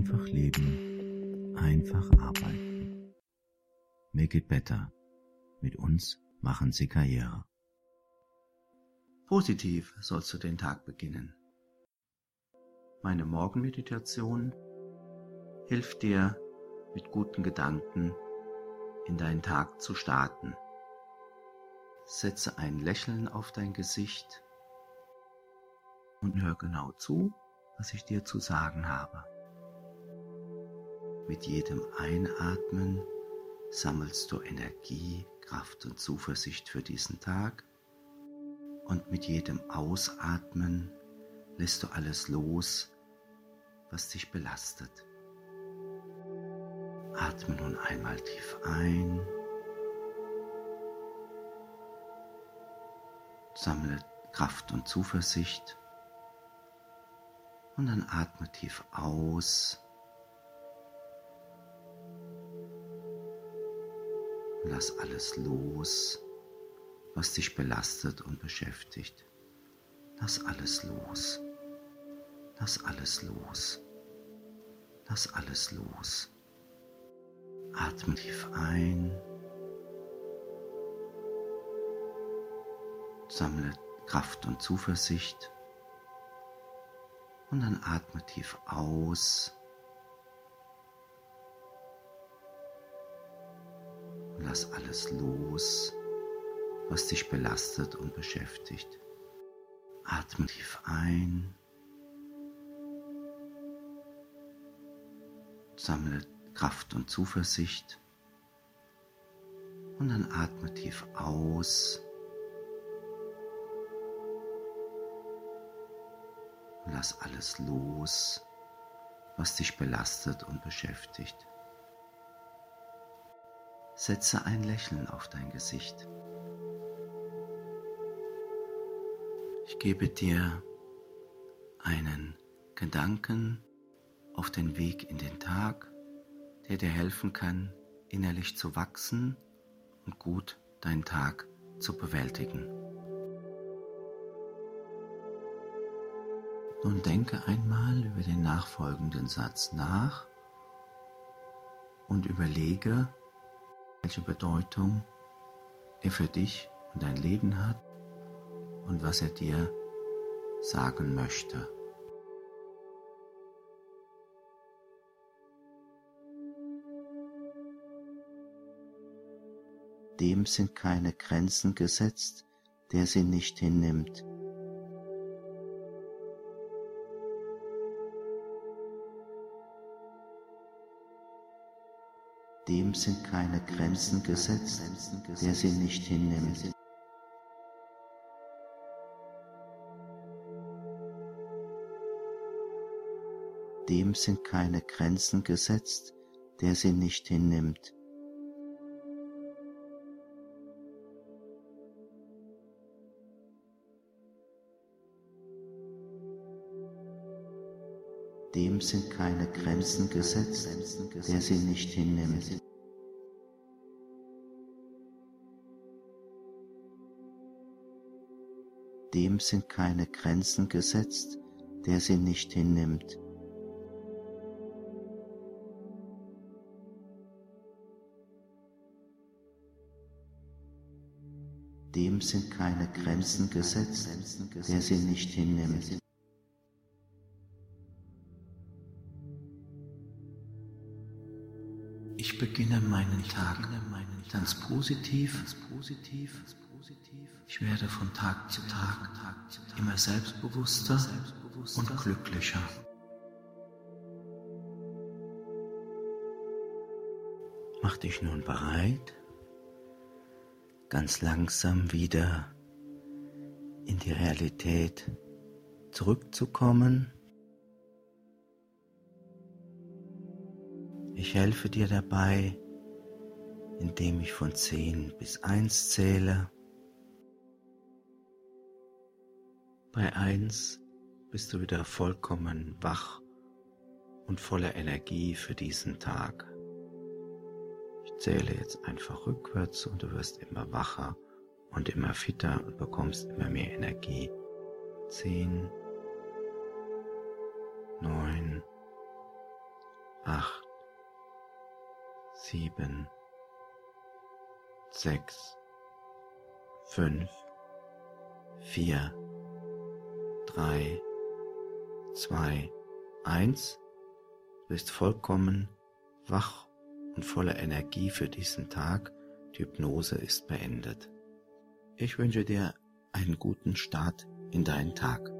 Einfach leben, einfach arbeiten. Make it better. Mit uns machen Sie Karriere. Positiv sollst du den Tag beginnen. Meine Morgenmeditation hilft dir, mit guten Gedanken in deinen Tag zu starten. Setze ein Lächeln auf dein Gesicht und hör genau zu, was ich dir zu sagen habe. Mit jedem Einatmen sammelst du Energie, Kraft und Zuversicht für diesen Tag und mit jedem Ausatmen lässt du alles los, was dich belastet. Atme nun einmal tief ein. Sammle Kraft und Zuversicht. Und dann atme tief aus. Lass alles los, was dich belastet und beschäftigt. Lass alles los. Lass alles los. Lass alles los. Atme tief ein. Sammle Kraft und Zuversicht. Und dann atme tief aus. Lass alles los, was dich belastet und beschäftigt. Atme tief ein. Sammle Kraft und Zuversicht. Und dann atme tief aus. Lass alles los, was dich belastet und beschäftigt. Setze ein Lächeln auf dein Gesicht. Ich gebe dir einen Gedanken auf den Weg in den Tag der dir helfen kann, innerlich zu wachsen und gut deinen Tag zu bewältigen. Nun denke einmal über den nachfolgenden Satz nach und überlege, welche Bedeutung er für dich und dein Leben hat und was er dir sagen möchte. dem sind keine Grenzen gesetzt, der sie nicht hinnimmt. Dem sind keine Grenzen gesetzt, der sie nicht hinnimmt. Dem sind keine Grenzen gesetzt, der sie nicht hinnimmt. Dem sind keine Grenzen gesetzt, der sie nicht hinnimmt. Dem sind keine Grenzen gesetzt, der sie nicht hinnimmt. Dem sind keine Grenzen gesetzt, der sie nicht hinnimmt. Ich beginne meinen Tag ganz positiv. Ich werde von Tag zu Tag immer selbstbewusster und glücklicher. Mach dich nun bereit, ganz langsam wieder in die Realität zurückzukommen. Ich helfe dir dabei, indem ich von 10 bis 1 zähle. Bei 1 bist du wieder vollkommen wach und voller Energie für diesen Tag. Ich zähle jetzt einfach rückwärts und du wirst immer wacher und immer fitter und bekommst immer mehr Energie. 10, 9, acht, sieben, sechs, fünf, vier, drei, zwei, eins. Du bist vollkommen wach und voller Energie für diesen Tag. Die Hypnose ist beendet. Ich wünsche dir einen guten Start in deinen Tag.